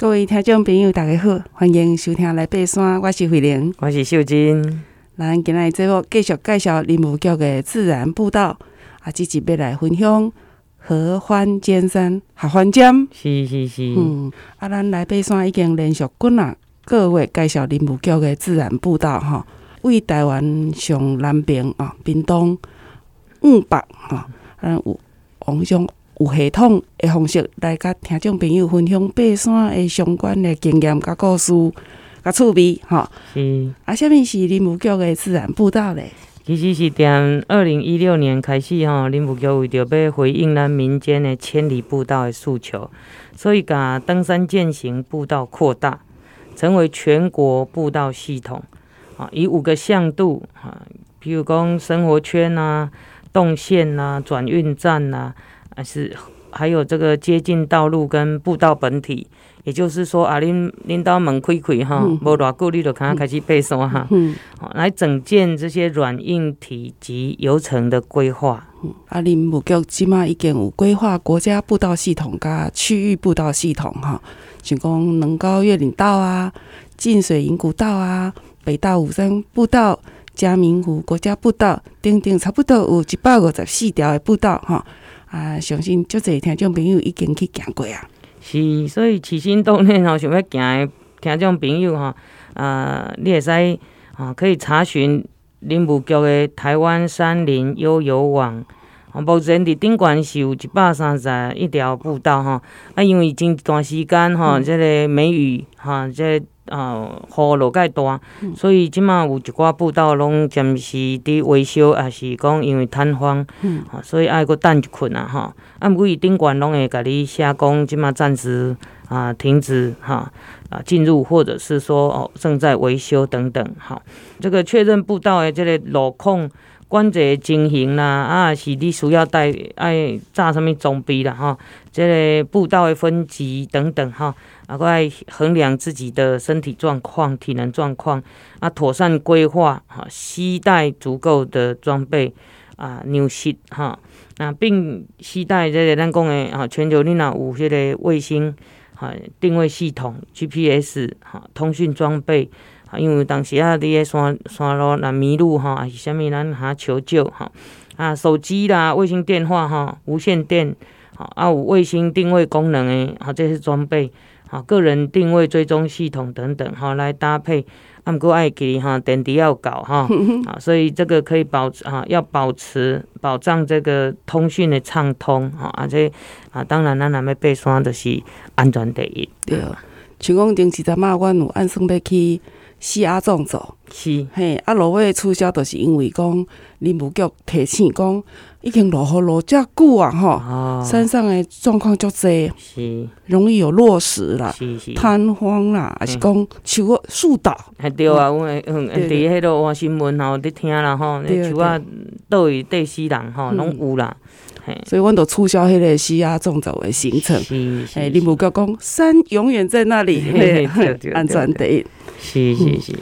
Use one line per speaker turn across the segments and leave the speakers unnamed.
各位听众朋友，大家好，欢迎收听来爬山，我是慧玲，
我是秀珍。
咱今日节目继续介绍林务局的自然步道，啊，积极要来分享合欢尖山合欢尖。
是是是。
嗯，啊，咱来爬山已经连续几啊个月介绍林务局的自然步道，哈，为台湾上南边啊，屏东五百哈，嗯，有往上。有系统的方式来甲听众朋友分享爬山的相关的经验、甲故事、甲趣味，哈。
是。
啊，下面是林务局的自然步道咧？
其实是从二零一六年开始，哈，林务局为着要回应咱民间的千里步道的诉求，所以把登山健行步道扩大，成为全国步道系统。啊，以五个向度，啊，比如讲生活圈啊、动线啊、转运站啊。还是还有这个接近道路跟步道本体，也就是说啊，恁恁到门开开哈，无偌久你就可能开始爬山哈，好来整建这些软硬体及游程的规划。
啊，林务局即马已经有规划国家步道系统加区域步道系统哈，像讲能高越岭道啊、进水营古道啊、北大武山步道、嘉明湖国家步道等等，差不多有一百五十四条的步道哈。啊，相信足侪听众朋友已经去行过啊。
是，所以起心动念吼，想要行的听众朋友吼，啊，你会使啊，可以查询林务局的台湾山林悠游网。啊，目前伫顶悬是有一百三十一条步道吼，啊，因为前一段时间吼，这个梅雨哈，这个。啊，雨落介大，所以即马有一寡步道拢暂时伫维修，也是讲因为坍方，啊，所以爱阁等一困啊，吼。啊，毋过伊顶悬拢会甲你写讲，即马暂时啊停止哈啊进入，或者是说哦正在维修等等，哈。这个确认步道的这个路况、管制情形啦，啊是你需要带爱扎什么装备啦，吼。这个步道的分级等等，吼。啊，过来衡量自己的身体状况、体能状况，啊，妥善规划，哈，携带足够的装备，啊，牛息哈，那并携带这个咱讲的啊，全球你若有这个卫星，哈，定位系统、GPS，哈，通讯装备，啊，因为当时啊，伫个山山路若迷路哈，还是啥物，咱哈求救哈，啊，手机啦、卫星电话哈、无线电，啊，有卫星定位功能的，啊，这些装备。啊，个人定位追踪系统等等，哈，来搭配，啊，毋过爱记哈，电池要搞哈，啊，所以这个可以保持啊，要保持保障这个通讯的畅通，哈，而且啊，当然咱若要爬山就是安全第一。
对，像讲顶一阵啊，阮有按算要去四阿纵走，
是，
嘿，啊，落尾取消，就是因为讲林务局提醒讲。已经落雨落遮久啊，吼、哦，山上的状况足济，是。容易有落石啦，瘫荒啦，还是讲树啊树倒。
还对啊，我嗯伫迄落换新闻吼，伫听啦吼，那树啊倒位地死人吼，拢有啦。所以，阮都促销迄个西亚纵走的行程。哎，林务局讲山永远在那里，安全第一。是是是。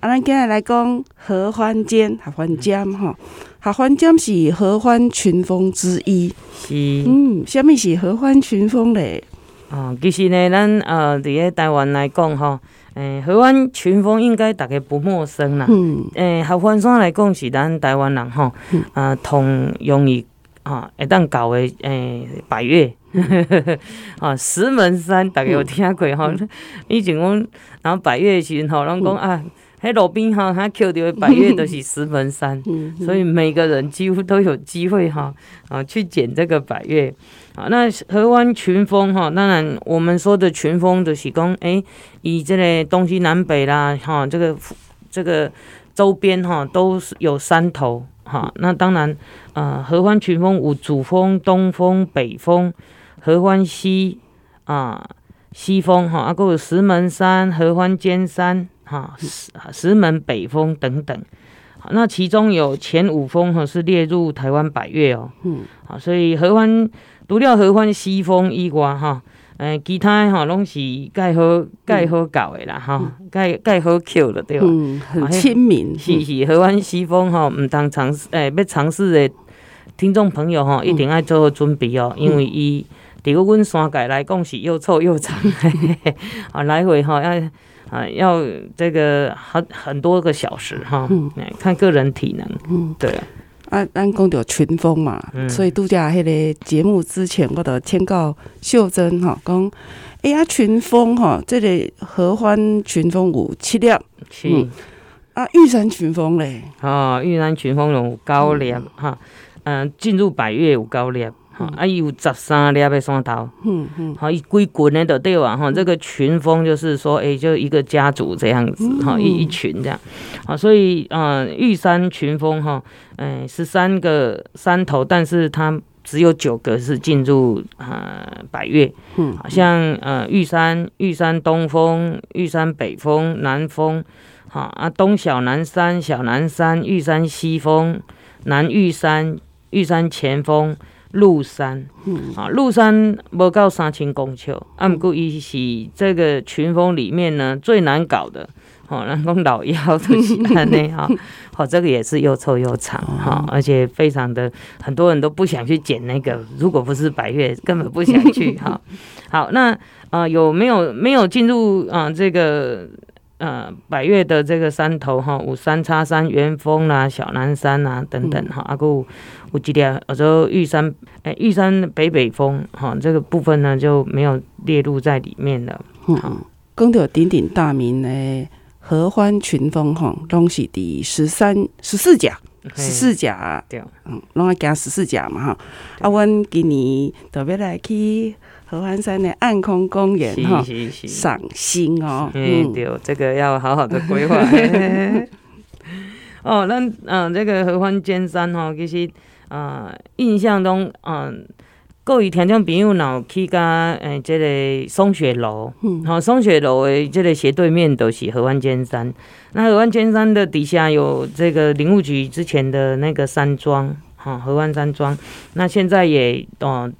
啊，咱今日来讲合欢尖，合欢尖吼。合欢尖是合欢群峰之一。是。嗯，什么是合欢群峰咧？
哦，其实呢，咱呃，伫咧台湾来讲吼，诶，合欢群峰应该大家不陌生啦。嗯。诶，合欢山来讲是咱台湾人吼，啊，同容易啊，会当搞的诶，百越。啊，石门山大家有听过吼？以前讲，然后百越时吼，拢讲啊。喺路边哈，他捡到的百越都是石门山，所以每个人几乎都有机会哈啊去捡这个百越啊。那河湾群峰哈，当然我们说的群峰就是讲，哎，以这个东西南北啦哈，这个这个周边哈都是有山头哈。那当然啊，合欢群峰有主峰、东峰、北峰、合欢西啊西峰哈，啊，还有石门山、合欢尖山。哈石石门北峰等等，好，那其中有前五峰哈是列入台湾百越哦，嗯，好，所以合欢除了合欢西峰以外哈，诶，其他哈拢是盖好盖好搞的啦哈，盖盖好 Q 的对吧？
嗯，很亲民，
是是，河湾西峰哈，唔通尝试诶，要尝试的听众朋友吼，一定要做好准备哦，因为伊。对于阮山界来讲是又臭又长，啊，来回吼要啊要这个很很多个小时哈，嗯，看个人体能，嗯，对啊。
啊，咱讲到群峰嘛，嗯、所以拄则迄个节目之前，我着请教秀珍吼，讲哎呀，群峰吼，这个合欢群峰有七粒，
是、嗯、
啊，玉山群峰咧，
哦，玉山群峰有九粒哈，嗯，进、呃、入百岳有九粒。啊，伊有十三粒的山头，嗯嗯，好，伊规群的都对啊，哈，这个群峰就是说，诶、欸，就一个家族这样子，哈，一一群这样，啊，所以，呃，玉山群峰哈，诶，十三个山头，但是它只有九个是进入呃百越，嗯，好像呃玉山、玉山东峰、玉山北峰、南峰，好啊，东小南山、小南山、玉山西峰、南玉山、玉山前峰。鹿山，啊，鹿山无到三千公尺，啊，毋过伊是这个群峰里面呢最难搞的，吼，人讲老妖就是安尼哈，好，这个也是又臭又长，哈，而且非常的很多人都不想去捡那个，如果不是白月，根本不想去 哈。好，那啊有没有没有进入啊这个？呃，百越的这个山头哈，有三叉山、元峰啦、小南山啊等等哈，啊，还有有几条，我说玉山，哎、欸，玉山北北峰哈，这个部分呢就没有列入在里面了。嗯，
讲到鼎鼎大名的合欢群峰哈，拢是第十三、十四甲、十四甲，对，嗯，拢要加十四甲嘛哈。啊，阮今年特别来去。合欢山的暗空公园哈，赏心哦，
嗯，对，这个要好好的规划。哦，那嗯，这个合欢尖山哈，其实啊，印象中嗯，各位听众朋友若有去甲诶，这个松雪楼，嗯，好，松雪楼诶这个斜对面都是合欢尖山。那合欢尖山的底下有这个林务局之前的那个山庄，哈，合欢山庄。那现在也哦。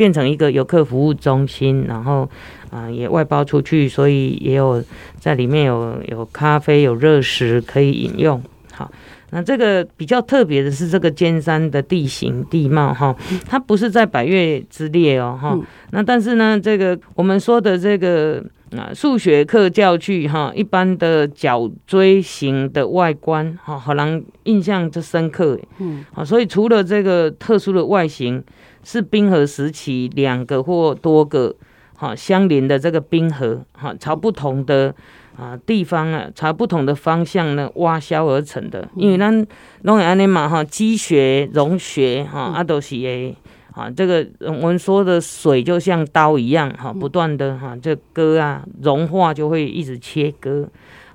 变成一个游客服务中心，然后啊、也外包出去，所以也有在里面有有咖啡、有热食可以饮用。好，那这个比较特别的是这个尖山的地形地貌哈，它不是在百越之列哦哈。那但是呢，这个我们说的这个啊数学课教具哈，一般的角锥形的外观哈，好让印象就深刻。嗯，好，所以除了这个特殊的外形。是冰河时期两个或多个哈相邻的这个冰河哈，朝不同的啊地方啊，朝不同的方向呢挖削而成的。因为咱拢会安尼嘛哈，积雪融雪哈，啊都是诶啊，这个我们说的水就像刀一样哈，不断的哈这割啊融化就会一直切割，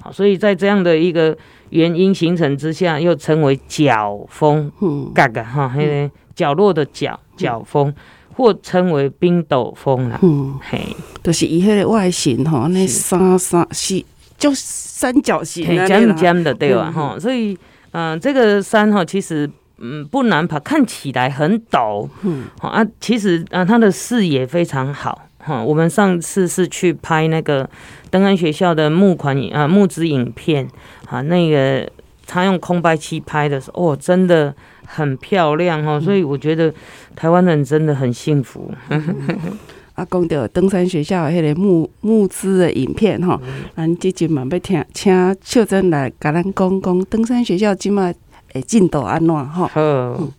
好，所以在这样的一个原因形成之下，又称为角峰，嗯，嘎嘎哈，那个角落的角。角峰，或称为冰斗峰啦。嗯，嘿，
就是伊迄个外形吼，那三三是就三角形，
尖尖的对吧？哈、嗯，所以嗯、呃，这个山哈，其实嗯不难爬，看起来很陡。嗯，好啊，其实啊、呃，它的视野非常好。哈，我们上次是去拍那个登安学校的募款啊募资影片，啊，那个他用空白期拍的时候，哦，真的。很漂亮哦，所以我觉得台湾人真的很幸福。
啊，讲到登山学校迄个募募资的影片吼，咱即阵嘛要听，请秀真来甲咱讲讲登山学校即马诶进度安怎吼？
好，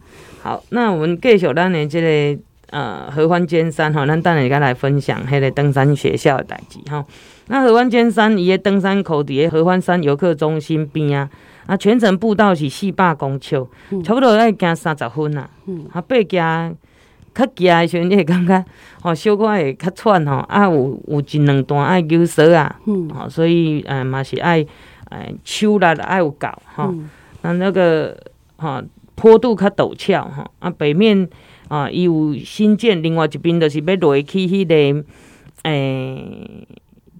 好，那我们继续咱的这个呃合欢尖山哈，咱等下再来分享迄个登山学校的代志哈。那合欢尖山伊个登山口伫个合欢山游客中心边啊。啊，全程步道是四百公尺，嗯、差不多要行三十分啊。嗯、啊，爬行较行的时阵，你会感觉吼小可会较喘吼。啊，有有一两段爱扭舌啊。嗯。吼，所以诶嘛是爱诶手力爱有够吼。嗯。那那个吼坡度较陡峭吼。啊，北面啊伊有新建，另外一边就是要落去迄、那个诶、欸、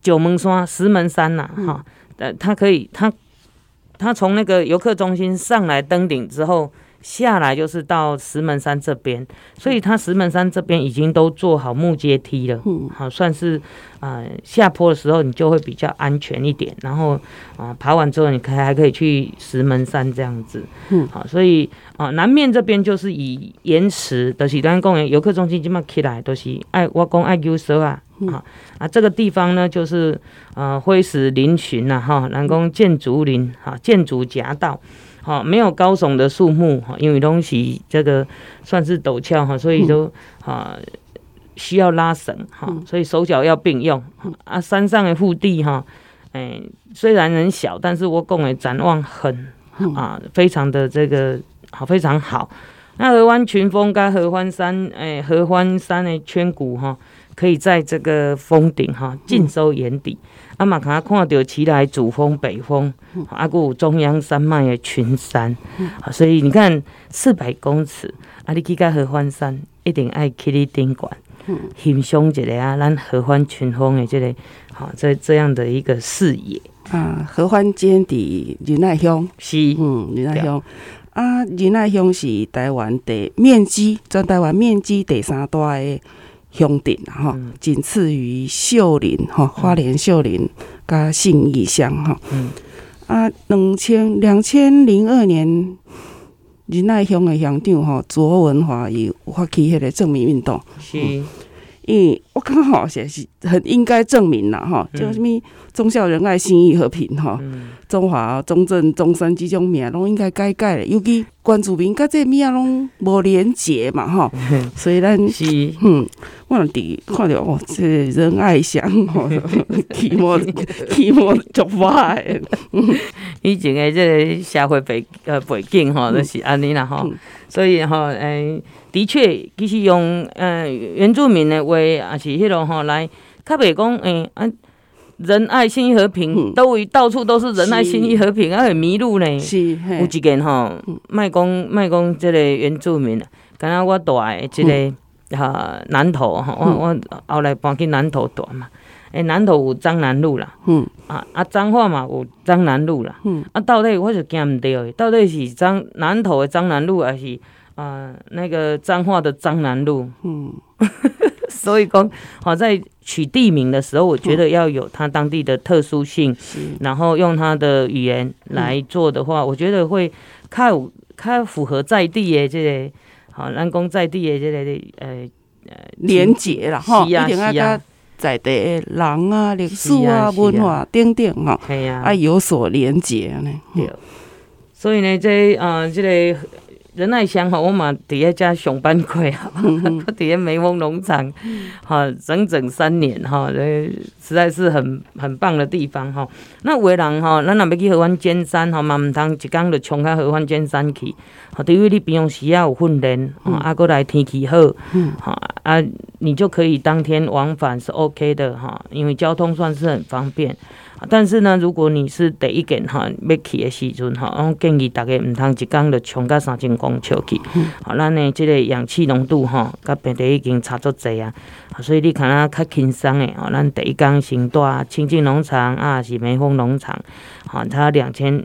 九门山、石门山呐。哈、嗯，呃，它可以它。他从那个游客中心上来登顶之后，下来就是到石门山这边，所以它石门山这边已经都做好木阶梯了，嗯，好算是啊、呃、下坡的时候你就会比较安全一点，然后啊、呃、爬完之后你可还可以去石门山这样子，嗯，好，所以啊、呃、南面这边就是以岩石的喜端公园游客中心这么起来都是爱挖工爱优舍啊。啊啊，这个地方呢，就是呃灰石嶙峋呐，哈，南宫建竹林，哈，建竹夹道，哈，没有高耸的树木，哈，因为东西这个算是陡峭哈，所以都啊需要拉绳，哈，所以手脚要并用。啊，山上的腹地哈，哎，虽然很小，但是我讲的展望很啊，非常的这个好，非常好。那合欢群峰跟合欢山，哎，合欢山的圈谷哈。可以在这个峰顶哈尽收眼底，阿嘛看看到奇来主峰、北峰，阿个中央山脉的群山，好，所以你看四百公尺，啊，你去到合欢山，一定爱去你顶管，欣赏一下啊，咱合欢群峰的这个，好，这这样的一个视野。
啊，合欢尖底仁爱乡。
是，
嗯，仁爱乡。啊，仁爱乡是台湾的面积，全台湾面积第三大的。乡镇哈，仅次于秀林吼，花莲秀林甲信义乡吼。嗯。啊，两千两千零二年，仁爱乡的乡长吼卓文华有发起迄个正名运动。是。因为我刚好也是很应该证明啦，哈，叫什物忠孝仁爱信义和平哈，中华中正中山即种名拢应该改改的，尤其关注民甲这名拢无连结嘛，吼，所以咱是，嗯，我伫看到哦，这仁爱乡 吼，起毛 起毛足坏，
以前的这个社会背呃背景吼，都是安尼啦吼，所以吼，诶。的确，其实用呃原住民的话，也是迄种吼来，较袂讲诶啊，仁爱信义和平，都会到处都是仁爱信义和平，啊会迷路呢。是，有一件吼，卖讲卖讲这个原住民，刚刚我住的这个哈南投哈，我我后来搬去南投住嘛，诶南投有张南路啦，嗯。啊啊彰化嘛有彰南路啦，嗯。啊到底我就惊唔对，到底是彰南投的彰南路还是？啊、呃，那个彰化的彰南路，嗯，所以讲好在取地名的时候，我觉得要有它当地的特殊性，嗯、然后用它的语言来做的话，嗯、我觉得会较较符合在地的这个好，咱讲在地的这个呃呃
连结啦，哈，一定要跟在地人啊、历史啊、文化等等哈，啊有所连结呢。对，
所以呢，这啊、呃、这个。仁爱乡哈，我嘛底下加上班过哈，底下梅峰农场，哈，整整三年哈，这实在是很很棒的地方哈。那有的人哈，咱若要去合欢尖山哈，嘛毋通一工就冲到合欢尖山去，哈，对于你平常时啊有训练，啊，过来天气好，哈啊，你就可以当天往返是 OK 的哈，因为交通算是很方便。但是呢，如果你是第一件哈要去的时阵哈，我建议大家毋通一工就冲到三千公尺去。好，咱呢这个氧气浓度吼，甲平地已经差足济啊。所以你看啊，较轻松的哦，咱第一工先住清净农场啊，是梅峰农场，好，它两千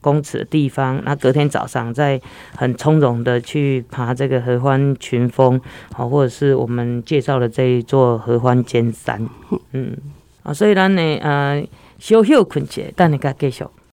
公尺的地方，那隔天早上再很从容的去爬这个合欢群峰，好，或者是我们介绍的这一座合欢尖山，嗯，啊，所以咱呢，呃。小休困一下，等下再继续。